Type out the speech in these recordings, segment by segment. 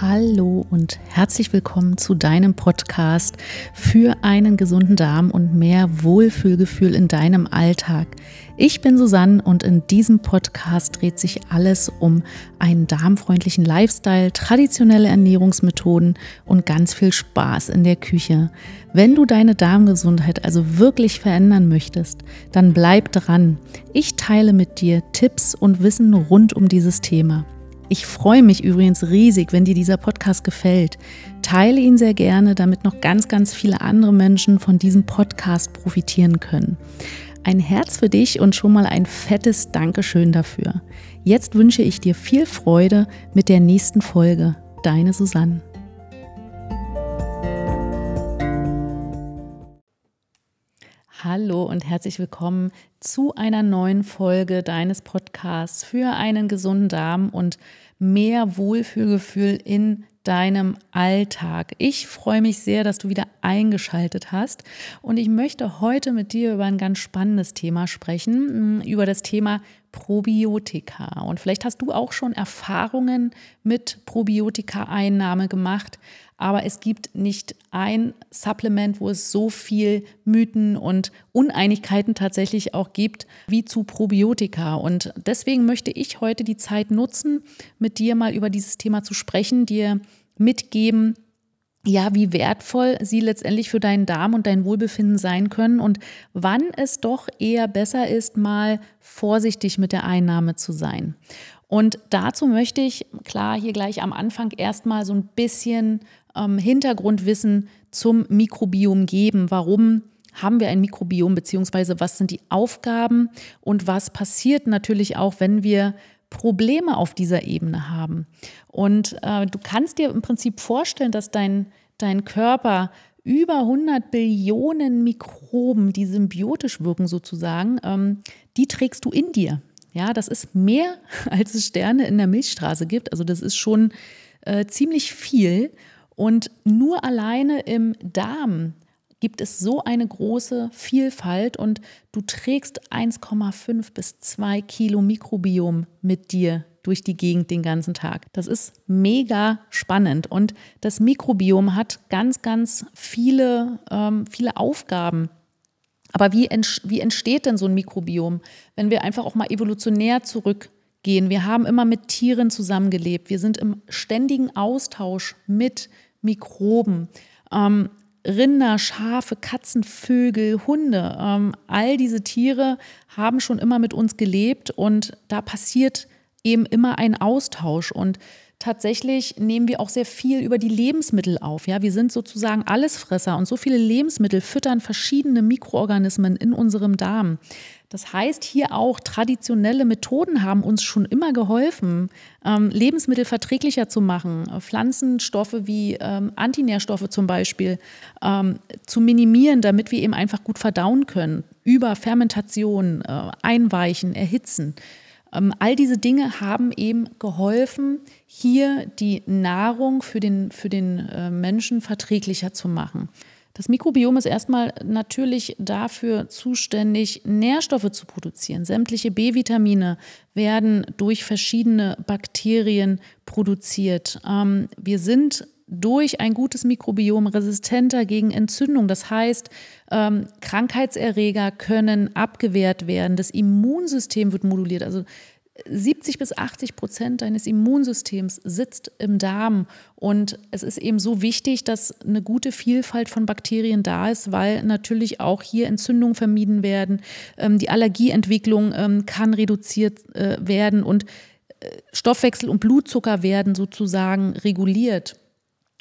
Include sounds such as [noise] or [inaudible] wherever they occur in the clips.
Hallo und herzlich willkommen zu deinem Podcast für einen gesunden Darm und mehr Wohlfühlgefühl in deinem Alltag. Ich bin Susanne und in diesem Podcast dreht sich alles um einen darmfreundlichen Lifestyle, traditionelle Ernährungsmethoden und ganz viel Spaß in der Küche. Wenn du deine Darmgesundheit also wirklich verändern möchtest, dann bleib dran. Ich teile mit dir Tipps und Wissen rund um dieses Thema. Ich freue mich übrigens riesig, wenn dir dieser Podcast gefällt. Teile ihn sehr gerne, damit noch ganz, ganz viele andere Menschen von diesem Podcast profitieren können. Ein Herz für dich und schon mal ein fettes Dankeschön dafür. Jetzt wünsche ich dir viel Freude mit der nächsten Folge. Deine Susanne. Hallo und herzlich willkommen zu einer neuen Folge deines Podcasts für einen gesunden Darm und mehr Wohlfühlgefühl in deinem Alltag. Ich freue mich sehr, dass du wieder eingeschaltet hast und ich möchte heute mit dir über ein ganz spannendes Thema sprechen, über das Thema Probiotika. Und vielleicht hast du auch schon Erfahrungen mit Probiotika-Einnahme gemacht, aber es gibt nicht ein Supplement, wo es so viel Mythen und Uneinigkeiten tatsächlich auch gibt wie zu Probiotika. Und deswegen möchte ich heute die Zeit nutzen, mit dir mal über dieses Thema zu sprechen, dir mitgeben, ja, wie wertvoll sie letztendlich für deinen Darm und dein Wohlbefinden sein können und wann es doch eher besser ist, mal vorsichtig mit der Einnahme zu sein. Und dazu möchte ich, klar, hier gleich am Anfang erstmal so ein bisschen ähm, Hintergrundwissen zum Mikrobiom geben. Warum haben wir ein Mikrobiom, beziehungsweise was sind die Aufgaben und was passiert natürlich auch, wenn wir Probleme auf dieser Ebene haben. Und äh, du kannst dir im Prinzip vorstellen, dass dein, dein Körper über 100 Billionen Mikroben, die symbiotisch wirken sozusagen, ähm, die trägst du in dir. Ja, das ist mehr, [laughs] als es Sterne in der Milchstraße gibt. Also das ist schon äh, ziemlich viel. Und nur alleine im Darm gibt es so eine große Vielfalt und du trägst 1,5 bis 2 Kilo Mikrobiom mit dir durch die Gegend den ganzen Tag. Das ist mega spannend und das Mikrobiom hat ganz, ganz viele, ähm, viele Aufgaben. Aber wie, wie entsteht denn so ein Mikrobiom, wenn wir einfach auch mal evolutionär zurückgehen? Wir haben immer mit Tieren zusammengelebt. Wir sind im ständigen Austausch mit Mikroben. Ähm, Rinder, Schafe, Katzen, Vögel, Hunde, ähm, all diese Tiere haben schon immer mit uns gelebt und da passiert eben immer ein Austausch und tatsächlich nehmen wir auch sehr viel über die Lebensmittel auf. Ja, wir sind sozusagen Allesfresser und so viele Lebensmittel füttern verschiedene Mikroorganismen in unserem Darm. Das heißt, hier auch traditionelle Methoden haben uns schon immer geholfen, ähm, Lebensmittel verträglicher zu machen, Pflanzenstoffe wie ähm, Antinährstoffe zum Beispiel ähm, zu minimieren, damit wir eben einfach gut verdauen können, über Fermentation, äh, Einweichen, Erhitzen. Ähm, all diese Dinge haben eben geholfen, hier die Nahrung für den, für den äh, Menschen verträglicher zu machen. Das Mikrobiom ist erstmal natürlich dafür zuständig, Nährstoffe zu produzieren. Sämtliche B-Vitamine werden durch verschiedene Bakterien produziert. Ähm, wir sind durch ein gutes Mikrobiom resistenter gegen Entzündung. Das heißt, ähm, Krankheitserreger können abgewehrt werden. Das Immunsystem wird moduliert. Also 70 bis 80 Prozent deines Immunsystems sitzt im Darm. Und es ist eben so wichtig, dass eine gute Vielfalt von Bakterien da ist, weil natürlich auch hier Entzündungen vermieden werden. Ähm, die Allergieentwicklung ähm, kann reduziert äh, werden und äh, Stoffwechsel und Blutzucker werden sozusagen reguliert.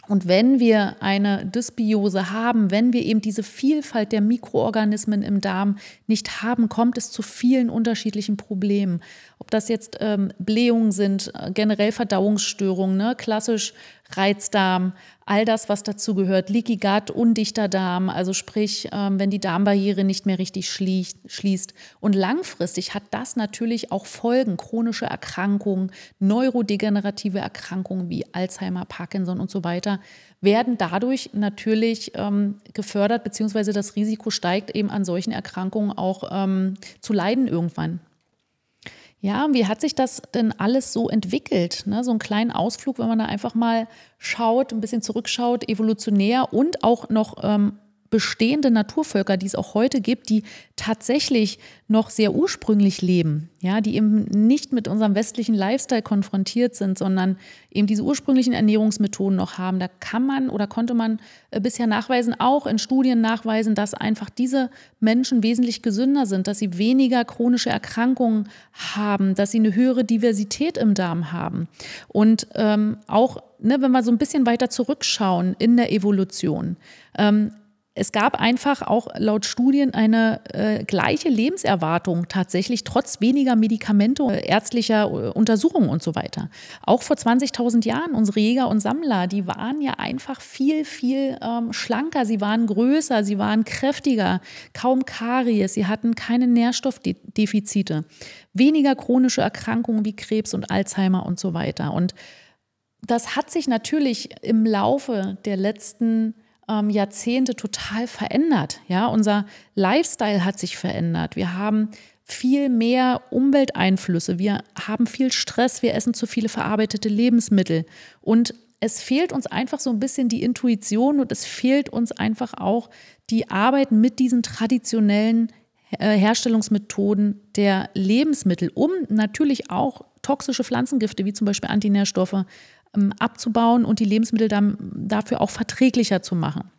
Und wenn wir eine Dysbiose haben, wenn wir eben diese Vielfalt der Mikroorganismen im Darm nicht haben, kommt es zu vielen unterschiedlichen Problemen. Ob das jetzt ähm, Blähungen sind, äh, generell Verdauungsstörungen, ne? klassisch Reizdarm, all das, was dazu gehört, Leaky Gut, undichter Darm, also sprich, ähm, wenn die Darmbarriere nicht mehr richtig schließt. Und langfristig hat das natürlich auch Folgen, chronische Erkrankungen, neurodegenerative Erkrankungen wie Alzheimer, Parkinson und so weiter, werden dadurch natürlich ähm, gefördert, beziehungsweise das Risiko steigt eben an solchen Erkrankungen auch ähm, zu leiden irgendwann. Ja, wie hat sich das denn alles so entwickelt? Ne? So einen kleinen Ausflug, wenn man da einfach mal schaut, ein bisschen zurückschaut, evolutionär und auch noch ähm, bestehende Naturvölker, die es auch heute gibt, die tatsächlich noch sehr ursprünglich leben, ja, die eben nicht mit unserem westlichen Lifestyle konfrontiert sind, sondern eben diese ursprünglichen Ernährungsmethoden noch haben. Da kann man oder konnte man äh, bisher nachweisen, auch in Studien nachweisen, dass einfach diese Menschen wesentlich gesünder sind, dass sie weniger chronische Erkrankungen haben, dass sie eine höhere Diversität im Darm haben. Und ähm, auch, ne, wenn wir so ein bisschen weiter zurückschauen in der Evolution, ähm, es gab einfach auch laut Studien eine äh, gleiche Lebenserwartung tatsächlich, trotz weniger Medikamente, äh, ärztlicher äh, Untersuchungen und so weiter. Auch vor 20.000 Jahren, unsere Jäger und Sammler, die waren ja einfach viel, viel ähm, schlanker, sie waren größer, sie waren kräftiger, kaum Karies, sie hatten keine Nährstoffdefizite, weniger chronische Erkrankungen wie Krebs und Alzheimer und so weiter. Und das hat sich natürlich im Laufe der letzten ähm, Jahrzehnte total verändert. Ja, unser Lifestyle hat sich verändert. Wir haben viel mehr Umwelteinflüsse. Wir haben viel Stress. Wir essen zu viele verarbeitete Lebensmittel. Und es fehlt uns einfach so ein bisschen die Intuition und es fehlt uns einfach auch die Arbeit mit diesen traditionellen äh, Herstellungsmethoden der Lebensmittel, um natürlich auch toxische Pflanzengifte wie zum Beispiel Antinährstoffe abzubauen und die Lebensmittel dann dafür auch verträglicher zu machen.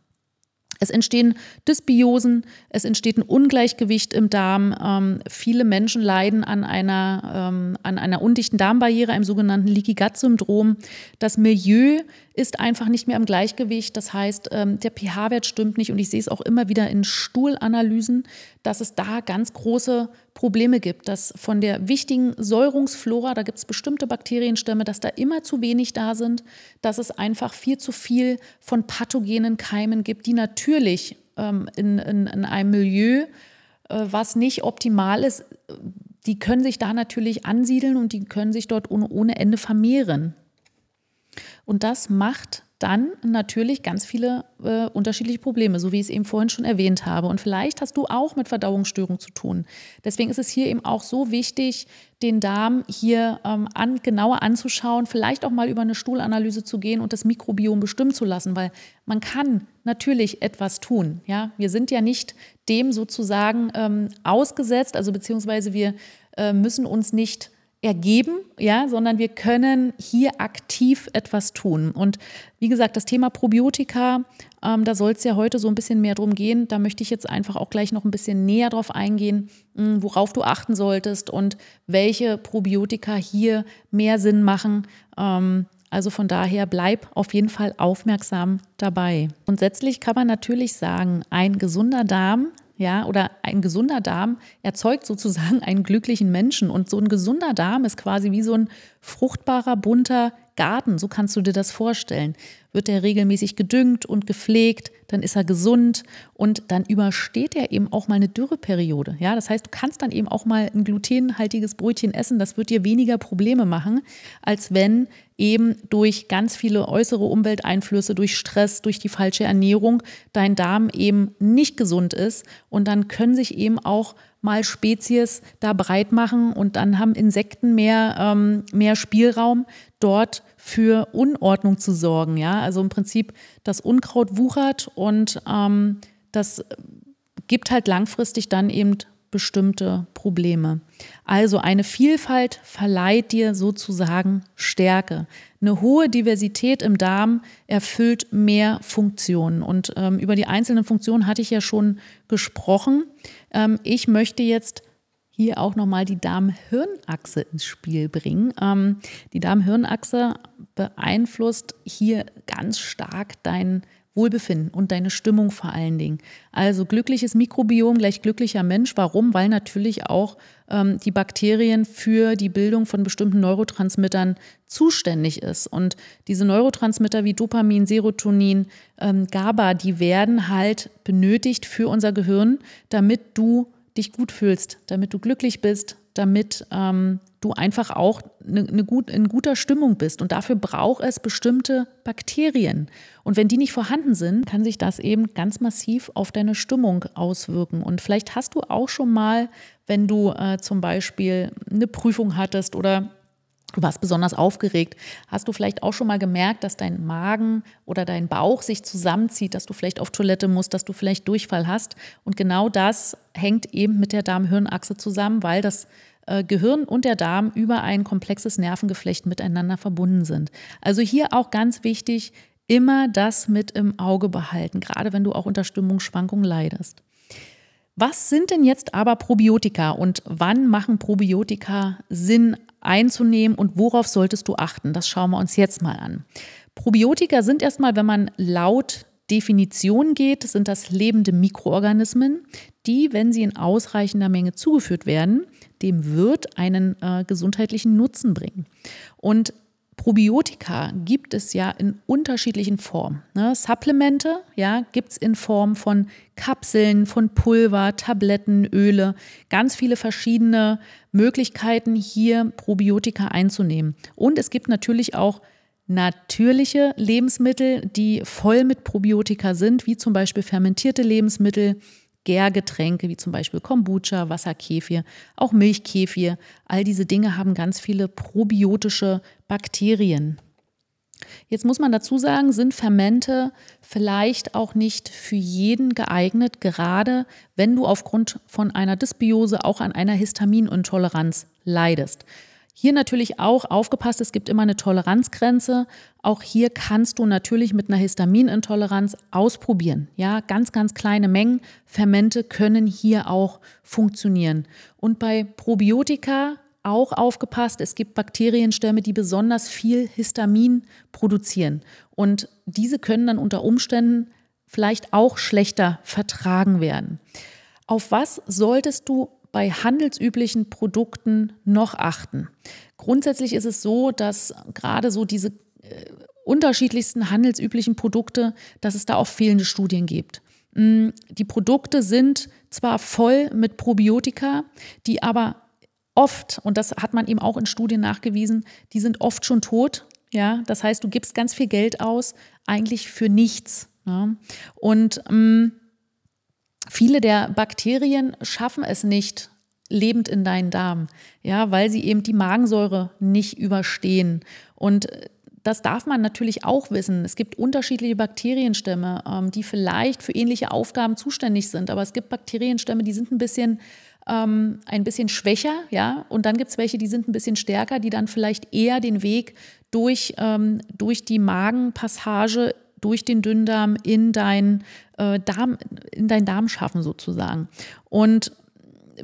Es entstehen Dysbiosen, es entsteht ein Ungleichgewicht im Darm. Ähm, viele Menschen leiden an einer, ähm, an einer undichten Darmbarriere, einem sogenannten Leaky Gut Syndrom. Das Milieu ist einfach nicht mehr im Gleichgewicht. Das heißt, ähm, der pH-Wert stimmt nicht und ich sehe es auch immer wieder in Stuhlanalysen, dass es da ganz große Probleme gibt, dass von der wichtigen Säurungsflora, da gibt es bestimmte Bakterienstämme, dass da immer zu wenig da sind, dass es einfach viel zu viel von pathogenen Keimen gibt, die natürlich ähm, in, in, in, einem Milieu, äh, was nicht optimal ist, die können sich da natürlich ansiedeln und die können sich dort ohne, ohne Ende vermehren. Und das macht dann natürlich ganz viele äh, unterschiedliche Probleme, so wie ich es eben vorhin schon erwähnt habe. Und vielleicht hast du auch mit Verdauungsstörungen zu tun. Deswegen ist es hier eben auch so wichtig, den Darm hier ähm, an, genauer anzuschauen, vielleicht auch mal über eine Stuhlanalyse zu gehen und das Mikrobiom bestimmen zu lassen, weil man kann natürlich etwas tun. Ja, wir sind ja nicht dem sozusagen ähm, ausgesetzt, also beziehungsweise wir äh, müssen uns nicht ergeben, ja, sondern wir können hier aktiv etwas tun. Und wie gesagt, das Thema Probiotika, ähm, da soll es ja heute so ein bisschen mehr drum gehen. Da möchte ich jetzt einfach auch gleich noch ein bisschen näher drauf eingehen, mh, hm, worauf du achten solltest und welche Probiotika hier mehr Sinn machen. Ähm, also von daher bleib auf jeden Fall aufmerksam dabei. Grundsätzlich kann man natürlich sagen, ein gesunder Darm ja, oder ein gesunder Darm erzeugt sozusagen einen glücklichen Menschen. Und so ein gesunder Darm ist quasi wie so ein fruchtbarer, bunter Garten, so kannst du dir das vorstellen. Wird er regelmäßig gedüngt und gepflegt, dann ist er gesund und dann übersteht er eben auch mal eine Dürreperiode. Ja, das heißt, du kannst dann eben auch mal ein glutenhaltiges Brötchen essen. Das wird dir weniger Probleme machen, als wenn eben durch ganz viele äußere Umwelteinflüsse, durch Stress, durch die falsche Ernährung dein Darm eben nicht gesund ist. Und dann können sich eben auch mal Spezies da breit machen und dann haben Insekten mehr, ähm, mehr Spielraum, dort für Unordnung zu sorgen. Ja? Also im Prinzip das Unkraut wuchert und ähm, das gibt halt langfristig dann eben bestimmte Probleme. Also eine Vielfalt verleiht dir sozusagen Stärke. Eine hohe Diversität im Darm erfüllt mehr Funktionen. Und ähm, über die einzelnen Funktionen hatte ich ja schon gesprochen. Ähm, ich möchte jetzt hier auch nochmal die Darm-Hirn-Achse ins Spiel bringen. Ähm, die Darm-Hirn-Achse beeinflusst hier ganz stark dein Wohlbefinden und deine Stimmung vor allen Dingen. Also glückliches Mikrobiom gleich glücklicher Mensch. Warum? Weil natürlich auch ähm, die Bakterien für die Bildung von bestimmten Neurotransmittern zuständig ist. Und diese Neurotransmitter wie Dopamin, Serotonin, ähm, GABA, die werden halt benötigt für unser Gehirn, damit du dich gut fühlst, damit du glücklich bist, damit ähm, du einfach auch eine, eine gut, in guter Stimmung bist. Und dafür braucht es bestimmte Bakterien. Und wenn die nicht vorhanden sind, kann sich das eben ganz massiv auf deine Stimmung auswirken. Und vielleicht hast du auch schon mal wenn du äh, zum Beispiel eine Prüfung hattest oder Du warst besonders aufgeregt. Hast du vielleicht auch schon mal gemerkt, dass dein Magen oder dein Bauch sich zusammenzieht, dass du vielleicht auf Toilette musst, dass du vielleicht Durchfall hast? Und genau das hängt eben mit der Darm-Hirn-Achse zusammen, weil das äh, Gehirn und der Darm über ein komplexes Nervengeflecht miteinander verbunden sind. Also hier auch ganz wichtig, immer das mit im Auge behalten, gerade wenn du auch unter Stimmungsschwankungen leidest. Was sind denn jetzt aber Probiotika und wann machen Probiotika Sinn einzunehmen und worauf solltest du achten? Das schauen wir uns jetzt mal an. Probiotika sind erstmal, wenn man laut Definition geht, sind das lebende Mikroorganismen, die, wenn sie in ausreichender Menge zugeführt werden, dem Wirt einen äh, gesundheitlichen Nutzen bringen. Und Probiotika gibt es ja in unterschiedlichen Formen. Ne? Supplemente ja, gibt es in Form von Kapseln, von Pulver, Tabletten, Öle, ganz viele verschiedene Möglichkeiten, hier Probiotika einzunehmen. Und es gibt natürlich auch natürliche Lebensmittel, die voll mit Probiotika sind, wie zum Beispiel fermentierte Lebensmittel, Gärgetränke wie zum Beispiel Kombucha, Wasserkefir, auch Milchkefir. All diese Dinge haben ganz viele probiotische Bakterien. Jetzt muss man dazu sagen, sind Fermente vielleicht auch nicht für jeden geeignet, gerade wenn du aufgrund von einer Dysbiose auch an einer Histaminintoleranz leidest. Hier natürlich auch aufgepasst, es gibt immer eine Toleranzgrenze. Auch hier kannst du natürlich mit einer Histaminintoleranz ausprobieren. Ja, ganz, ganz kleine Mengen Fermente können hier auch funktionieren. Und bei Probiotika auch aufgepasst, es gibt Bakterienstämme, die besonders viel Histamin produzieren. Und diese können dann unter Umständen vielleicht auch schlechter vertragen werden. Auf was solltest du bei handelsüblichen Produkten noch achten? Grundsätzlich ist es so, dass gerade so diese äh, unterschiedlichsten handelsüblichen Produkte, dass es da auch fehlende Studien gibt. Mm, die Produkte sind zwar voll mit Probiotika, die aber oft, und das hat man eben auch in Studien nachgewiesen, die sind oft schon tot. Ja, das heißt, du gibst ganz viel Geld aus, eigentlich für nichts. Ja? Ne? Und ähm, Viele der Bakterien schaffen es nicht lebend in deinen Darm, ja, weil sie eben die Magensäure nicht überstehen. Und das darf man natürlich auch wissen. Es gibt unterschiedliche Bakterienstämme, ähm, die vielleicht für ähnliche Aufgaben zuständig sind, aber es gibt Bakterienstämme, die sind ein bisschen ähm, ein bisschen schwächer, ja, und dann gibt es welche, die sind ein bisschen stärker, die dann vielleicht eher den Weg durch, ähm, durch die Magenpassage durch den Dünndarm in dein äh, Darm, in deinen Darm schaffen sozusagen. Und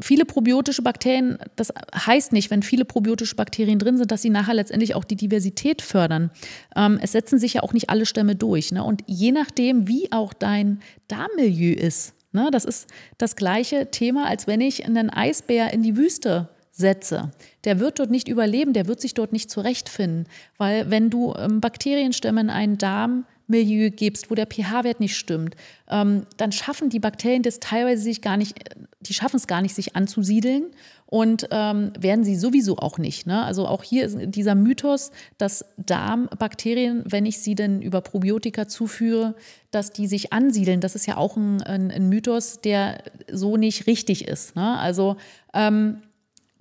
viele probiotische Bakterien, das heißt nicht, wenn viele probiotische Bakterien drin sind, dass sie nachher letztendlich auch die Diversität fördern. Ähm, es setzen sich ja auch nicht alle Stämme durch. Ne? Und je nachdem, wie auch dein Darmmilieu ist, ne? das ist das gleiche Thema, als wenn ich einen Eisbär in die Wüste setze. Der wird dort nicht überleben, der wird sich dort nicht zurechtfinden, weil wenn du ähm, Bakterienstämme in einen Darm Milieu gibst, wo der pH-Wert nicht stimmt, ähm, dann schaffen die Bakterien das teilweise sich gar nicht, die schaffen es gar nicht, sich anzusiedeln und ähm, werden sie sowieso auch nicht. Ne? Also auch hier ist dieser Mythos, dass Darmbakterien, wenn ich sie denn über Probiotika zuführe, dass die sich ansiedeln. Das ist ja auch ein, ein, ein Mythos, der so nicht richtig ist. Ne? Also ähm,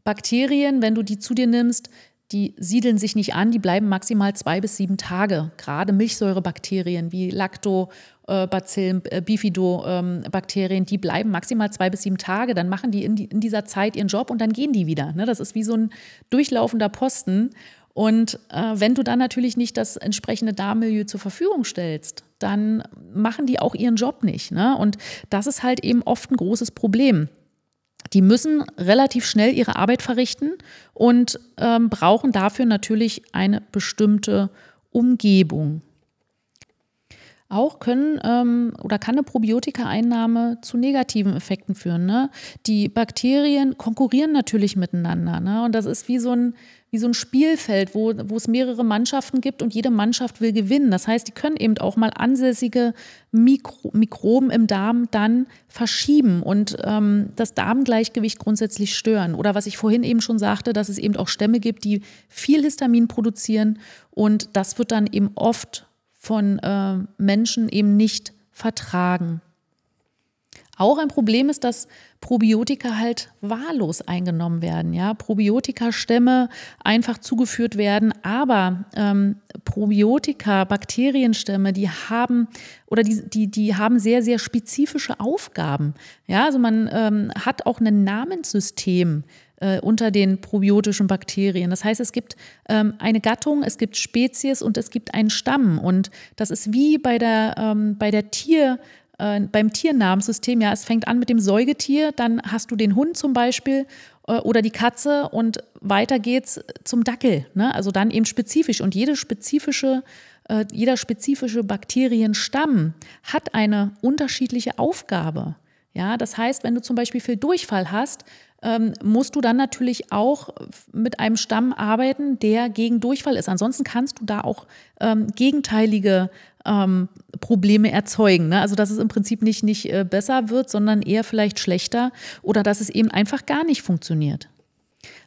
Bakterien, wenn du die zu dir nimmst, die siedeln sich nicht an, die bleiben maximal zwei bis sieben Tage. Gerade Milchsäurebakterien wie Lactobacillen, äh, Bifidobakterien, die bleiben maximal zwei bis sieben Tage. Dann machen die in, die in, dieser Zeit ihren Job und dann gehen die wieder. Ne? Das ist wie so ein durchlaufender Posten. Und äh, wenn du dann natürlich nicht das entsprechende Darmmilieu zur Verfügung stellst, dann machen die auch ihren Job nicht. Ne? Und das ist halt eben oft ein großes Problem. Die müssen relativ schnell ihre Arbeit verrichten und ähm, brauchen dafür natürlich eine bestimmte Umgebung. Auch können ähm, oder kann eine Probiotika-Einnahme zu negativen Effekten führen. Ne? Die Bakterien konkurrieren natürlich miteinander. Ne? Und das ist wie so ein, wie so ein Spielfeld, wo, wo es mehrere Mannschaften gibt und jede Mannschaft will gewinnen. Das heißt, die können eben auch mal ansässige Mikro Mikroben im Darm dann verschieben und ähm, das Darmgleichgewicht grundsätzlich stören. Oder was ich vorhin eben schon sagte, dass es eben auch Stämme gibt, die viel Histamin produzieren und das wird dann eben oft von äh, Menschen eben nicht vertragen. Auch ein Problem ist, dass Probiotika halt wahllos eingenommen werden. Ja, Probiotika-Stämme einfach zugeführt werden, aber ähm, Probiotika, Bakterienstämme, die haben oder die, die, die haben sehr, sehr spezifische Aufgaben. Ja, also man ähm, hat auch ein Namenssystem äh, unter den probiotischen Bakterien. Das heißt, es gibt ähm, eine Gattung, es gibt Spezies und es gibt einen Stamm. Und das ist wie bei der, ähm, bei der Tier- äh, beim Tiernamenssystem, ja, es fängt an mit dem Säugetier, dann hast du den Hund zum Beispiel äh, oder die Katze und weiter geht's zum Dackel. Ne? Also dann eben spezifisch. Und jede spezifische, äh, jeder spezifische Bakterienstamm hat eine unterschiedliche Aufgabe. Ja, das heißt, wenn du zum Beispiel viel Durchfall hast, ähm, musst du dann natürlich auch mit einem Stamm arbeiten, der gegen Durchfall ist. Ansonsten kannst du da auch ähm, gegenteilige ähm, Probleme erzeugen. Ne? Also dass es im Prinzip nicht, nicht äh, besser wird, sondern eher vielleicht schlechter oder dass es eben einfach gar nicht funktioniert.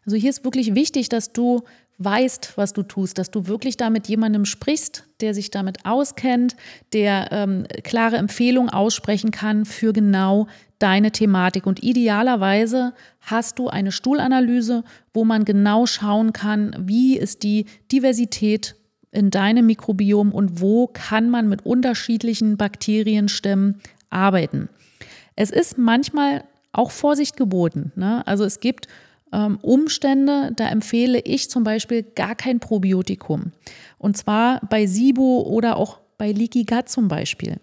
Also hier ist wirklich wichtig, dass du weißt, was du tust, dass du wirklich da mit jemandem sprichst, der sich damit auskennt, der ähm, klare Empfehlungen aussprechen kann für genau deine Thematik. Und idealerweise hast du eine Stuhlanalyse, wo man genau schauen kann, wie ist die Diversität in deinem Mikrobiom und wo kann man mit unterschiedlichen Bakterienstämmen arbeiten. Es ist manchmal auch Vorsicht geboten. Ne? Also es gibt ähm, Umstände, da empfehle ich zum Beispiel gar kein Probiotikum. Und zwar bei SIBO oder auch bei Leaky Gut zum Beispiel.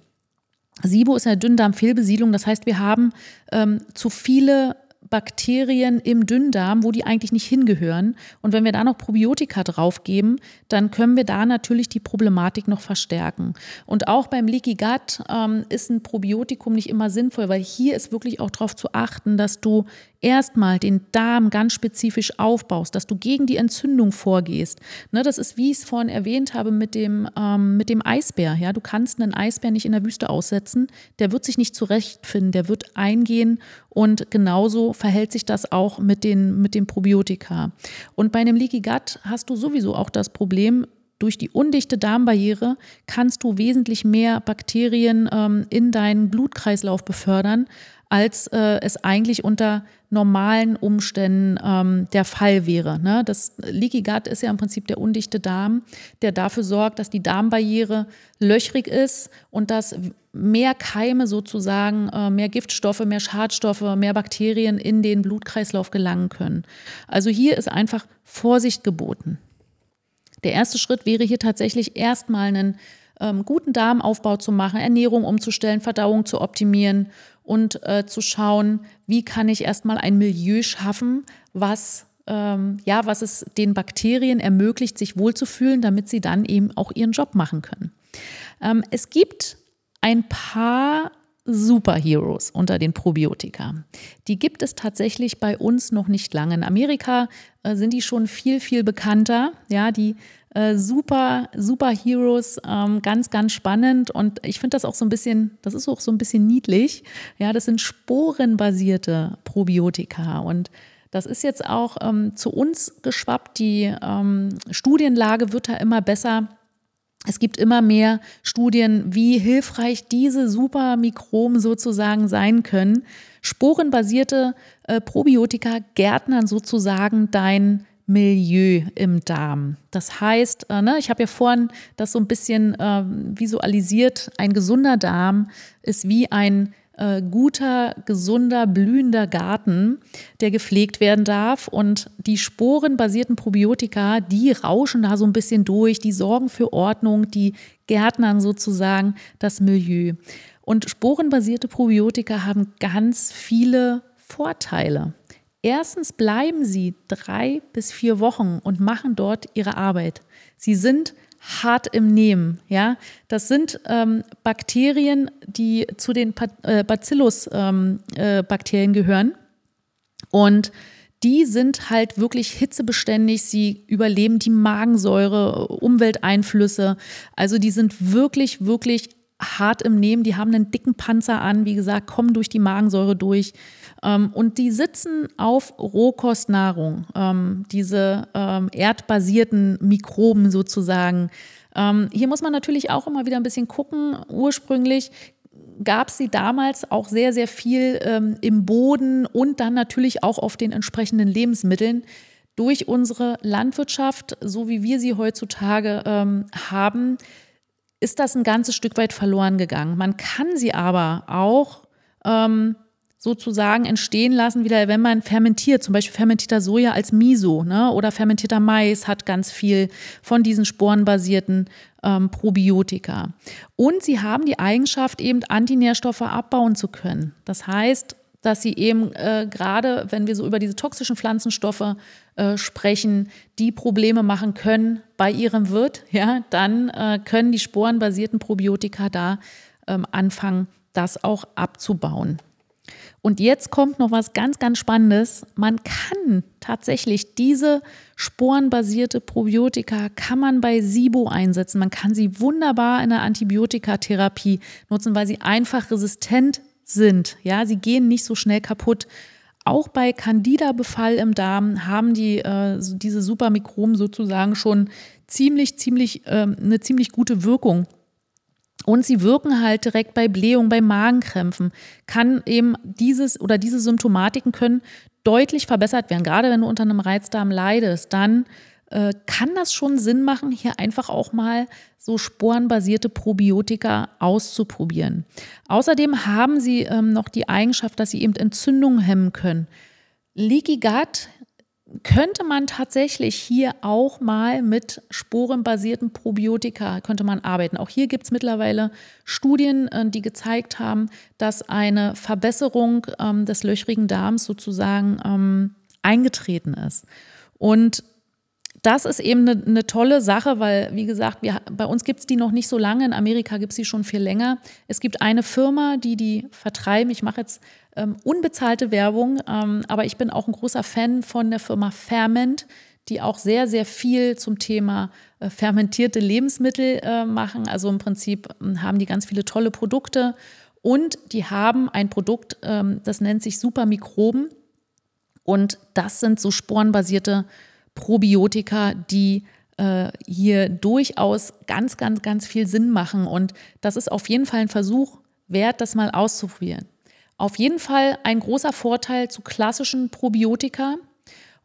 SIBO ist eine Dünndarmfehlbesiedlung, das heißt, wir haben ähm, zu viele Bakterien im Dünndarm, wo die eigentlich nicht hingehören. Und wenn wir da noch Probiotika draufgeben, dann können wir da natürlich die Problematik noch verstärken. Und auch beim Leaky Gut ähm, ist ein Probiotikum nicht immer sinnvoll, weil hier ist wirklich auch darauf zu achten, dass du erstmal den Darm ganz spezifisch aufbaust, dass du gegen die Entzündung vorgehst. Ne, das ist, wie ich es vorhin erwähnt habe, mit dem, ähm, mit dem Eisbär. Ja? Du kannst einen Eisbär nicht in der Wüste aussetzen, der wird sich nicht zurechtfinden, der wird eingehen und genauso verhält sich das auch mit den, mit den Probiotika. Und bei einem Leaky Gut hast du sowieso auch das Problem, durch die undichte Darmbarriere kannst du wesentlich mehr Bakterien ähm, in deinen Blutkreislauf befördern, als äh, es eigentlich unter normalen Umständen ähm, der Fall wäre. Ne? Das Leaky Gut ist ja im Prinzip der undichte Darm, der dafür sorgt, dass die Darmbarriere löchrig ist und dass mehr Keime sozusagen, äh, mehr Giftstoffe, mehr Schadstoffe, mehr Bakterien in den Blutkreislauf gelangen können. Also hier ist einfach Vorsicht geboten. Der erste Schritt wäre hier tatsächlich erstmal einen ähm, guten Darmaufbau zu machen, Ernährung umzustellen, Verdauung zu optimieren und äh, zu schauen, wie kann ich erstmal ein Milieu schaffen, was ähm, ja, was es den Bakterien ermöglicht, sich wohlzufühlen, damit sie dann eben auch ihren Job machen können. Ähm, es gibt ein paar Superheroes unter den Probiotika. Die gibt es tatsächlich bei uns noch nicht lange. In Amerika äh, sind die schon viel, viel bekannter. Ja, die äh, super, super Heroes, ähm, ganz, ganz spannend. Und ich finde das auch so ein bisschen, das ist auch so ein bisschen niedlich. Ja, das sind sporenbasierte Probiotika. Und das ist jetzt auch ähm, zu uns geschwappt. Die ähm, Studienlage wird da immer besser. Es gibt immer mehr Studien, wie hilfreich diese Supermikroben sozusagen sein können. Sporenbasierte äh, Probiotika gärtnern sozusagen dein Milieu im Darm. Das heißt, äh, ne, ich habe ja vorhin das so ein bisschen äh, visualisiert, ein gesunder Darm ist wie ein äh, guter, gesunder, blühender Garten, der gepflegt werden darf. Und die sporenbasierten Probiotika, die rauschen da so ein bisschen durch, die sorgen für Ordnung, die gärtnern sozusagen das Milieu. Und sporenbasierte Probiotika haben ganz viele Vorteile. Erstens bleiben sie drei bis vier Wochen und machen dort ihre Arbeit. Sie sind hart im Nehmen. Ja, das sind ähm, Bakterien, die zu den äh, Bacillus-Bakterien ähm, äh, gehören und die sind halt wirklich hitzebeständig. Sie überleben die Magensäure, Umwelteinflüsse. Also die sind wirklich, wirklich hart im Nehmen. Die haben einen dicken Panzer an, wie gesagt, kommen durch die Magensäure durch. Ähm, und die sitzen auf Rohkostnahrung, ähm, diese ähm, erdbasierten Mikroben sozusagen. hier muss man natürlich auch immer wieder ein bisschen gucken. Ursprünglich gab es sie damals auch sehr, sehr viel ähm, im Boden und dann natürlich auch auf den entsprechenden Lebensmitteln. Durch unsere Landwirtschaft, so wie wir sie heutzutage ähm, haben, ist das ein ganzes Stück weit verloren gegangen. Man kann sie aber auch ähm, sozusagen entstehen lassen, wieder wenn man fermentiert, zum Beispiel fermentierter Soja als Miso ne? oder fermentierter Mais hat ganz viel von diesen sporenbasierten ähm, Probiotika. Und sie haben die Eigenschaft, eben Antinährstoffe abbauen zu können. Das heißt, dass sie eben äh, gerade, wenn wir so über diese toxischen Pflanzenstoffe äh, sprechen, die Probleme machen können bei ihrem Wirt, [laughs] ja, dann äh, können die sporenbasierten Probiotika da ähm, anfangen, das auch abzubauen. Und jetzt kommt noch was ganz, ganz Spannendes. Man kann tatsächlich diese sporenbasierte Probiotika kann man bei SIBO einsetzen. Man kann sie wunderbar in der Antibiotikatherapie nutzen, weil sie einfach resistent sind. Ja, sie gehen nicht so schnell kaputt. Auch bei Candida-Befall im Darm haben die äh, diese Supermikroben sozusagen schon ziemlich, ziemlich äh, eine ziemlich gute Wirkung. Und sie wirken halt direkt bei Blähung, bei Magenkrämpfen. Kann eben dieses oder diese Symptomatiken können deutlich verbessert werden. Gerade wenn du unter einem Reizdarm leidest, dann äh, kann das schon Sinn machen, hier einfach auch mal so sporenbasierte Probiotika auszuprobieren. Außerdem haben sie ähm, noch die Eigenschaft, dass sie eben Entzündungen hemmen können. Leaky Gut könnte man tatsächlich hier auch mal mit sporenbasierten Probiotika könnte man arbeiten. Auch hier gibt es mittlerweile Studien, äh, die gezeigt haben, dass eine Verbesserung ähm, des löchrigen Darms sozusagen ähm, eingetreten ist. Und das ist eben eine, eine, tolle Sache, weil, wie gesagt, wir, bei uns gibt es die noch nicht so lange. In Amerika gibt es sie schon viel länger. Es gibt eine Firma, die die vertreiben. Ich mache jetzt ähm, unbezahlte Werbung, ähm, aber ich bin auch ein großer Fan von der Firma Ferment, die auch sehr, sehr viel zum Thema äh, fermentierte Lebensmittel äh, machen. Also im Prinzip äh, haben die ganz viele tolle Produkte und die haben ein Produkt, ähm, das nennt sich Supermikroben. Und das sind so sporenbasierte Probiotika, die äh, hier durchaus ganz, ganz, ganz viel Sinn machen. Und das ist auf jeden Fall ein Versuch wert, das mal auszuprobieren. Auf jeden Fall ein großer Vorteil zu klassischen Probiotika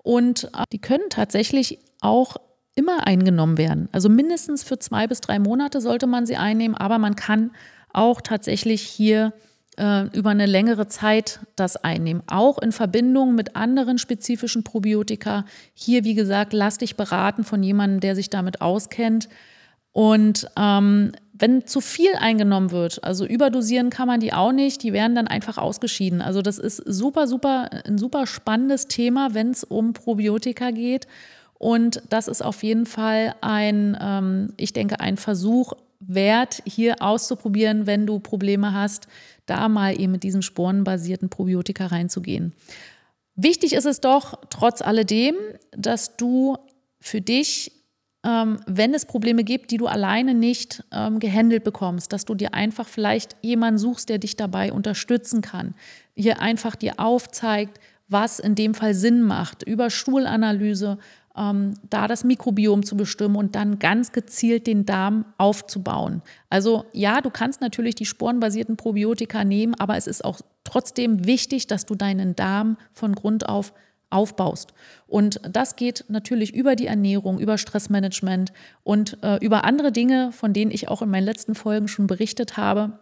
und äh, die können tatsächlich auch immer eingenommen werden. Also mindestens für zwei bis drei Monate sollte man sie einnehmen, aber man kann auch tatsächlich hier äh, über eine längere Zeit das einnehmen, auch in Verbindung mit anderen spezifischen Probiotika. Hier, wie gesagt, lass dich beraten von jemandem, der sich damit auskennt. Und ähm, wenn zu viel eingenommen wird, also überdosieren kann man die auch nicht, die werden dann einfach ausgeschieden. Also das ist super, super, ein super spannendes Thema, wenn es um Probiotika geht. Und das ist auf jeden Fall ein, ähm, ich denke, ein Versuch wert, hier auszuprobieren, wenn du Probleme hast, da mal eben mit diesem sporenbasierten Probiotika reinzugehen. Wichtig ist es doch trotz alledem, dass du für dich ähm, wenn es Probleme gibt, die du alleine nicht ähm, gehandelt bekommst, dass du dir einfach vielleicht jemanden suchst, der dich dabei unterstützen kann, hier einfach dir aufzeigt, was in dem Fall Sinn macht, über Stuhlanalyse, ähm, da das Mikrobiom zu bestimmen und dann ganz gezielt den Darm aufzubauen. Also ja, du kannst natürlich die sporenbasierten Probiotika nehmen, aber es ist auch trotzdem wichtig, dass du deinen Darm von Grund auf aufbaust. Und das geht natürlich über die Ernährung, über Stressmanagement und äh, über andere Dinge, von denen ich auch in meinen letzten Folgen schon berichtet habe.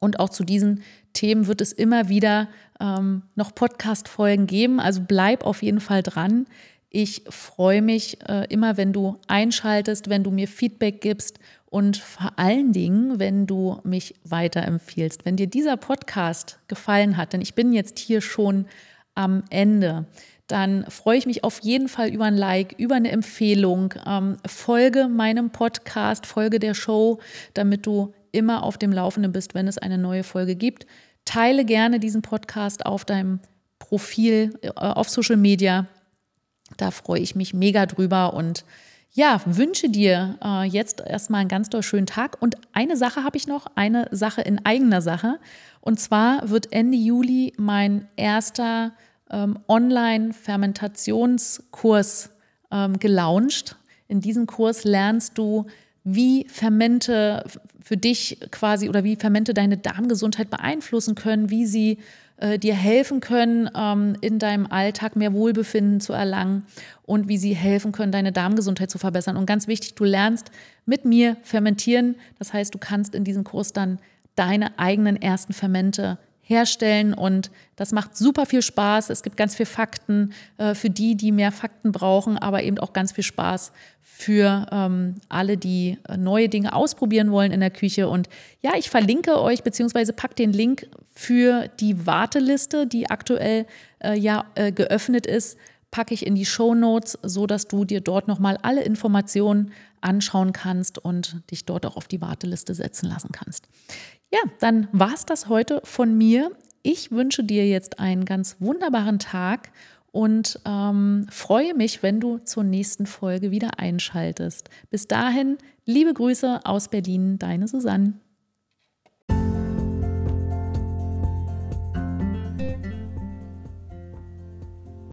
Und auch zu diesen Themen wird es immer wieder ähm, noch Podcast-Folgen geben. Also bleib auf jeden Fall dran. Ich freue mich äh, immer, wenn du einschaltest, wenn du mir Feedback gibst und vor allen Dingen, wenn du mich weiterempfiehlst. Wenn dir dieser Podcast gefallen hat, denn ich bin jetzt hier schon am Ende, dann freue ich mich auf jeden Fall über ein Like, über eine Empfehlung. Ähm, folge meinem Podcast, folge der Show, damit du immer auf dem Laufenden bist, wenn es eine neue Folge gibt. Teile gerne diesen Podcast auf deinem Profil äh, auf Social Media. Da freue ich mich mega drüber und ja, wünsche dir äh, jetzt erstmal einen ganz doll schönen Tag. Und eine Sache habe ich noch, eine Sache in eigener Sache. Und zwar wird Ende Juli mein erster ähm, Online-Fermentationskurs ähm, gelauncht. In diesem Kurs lernst du, wie Fermente, für dich quasi oder wie Fermente deine Darmgesundheit beeinflussen können, wie sie äh, dir helfen können, ähm, in deinem Alltag mehr Wohlbefinden zu erlangen und wie sie helfen können, deine Darmgesundheit zu verbessern. Und ganz wichtig, du lernst mit mir fermentieren. Das heißt, du kannst in diesem Kurs dann deine eigenen ersten Fermente herstellen und das macht super viel Spaß. Es gibt ganz viel Fakten äh, für die, die mehr Fakten brauchen, aber eben auch ganz viel Spaß für ähm, alle, die äh, neue Dinge ausprobieren wollen in der Küche. Und ja, ich verlinke euch beziehungsweise pack den Link für die Warteliste, die aktuell äh, ja äh, geöffnet ist, packe ich in die Show Notes, so dass du dir dort nochmal alle Informationen anschauen kannst und dich dort auch auf die Warteliste setzen lassen kannst. Ja, dann war es das heute von mir. Ich wünsche dir jetzt einen ganz wunderbaren Tag und ähm, freue mich, wenn du zur nächsten Folge wieder einschaltest. Bis dahin, liebe Grüße aus Berlin, deine Susanne.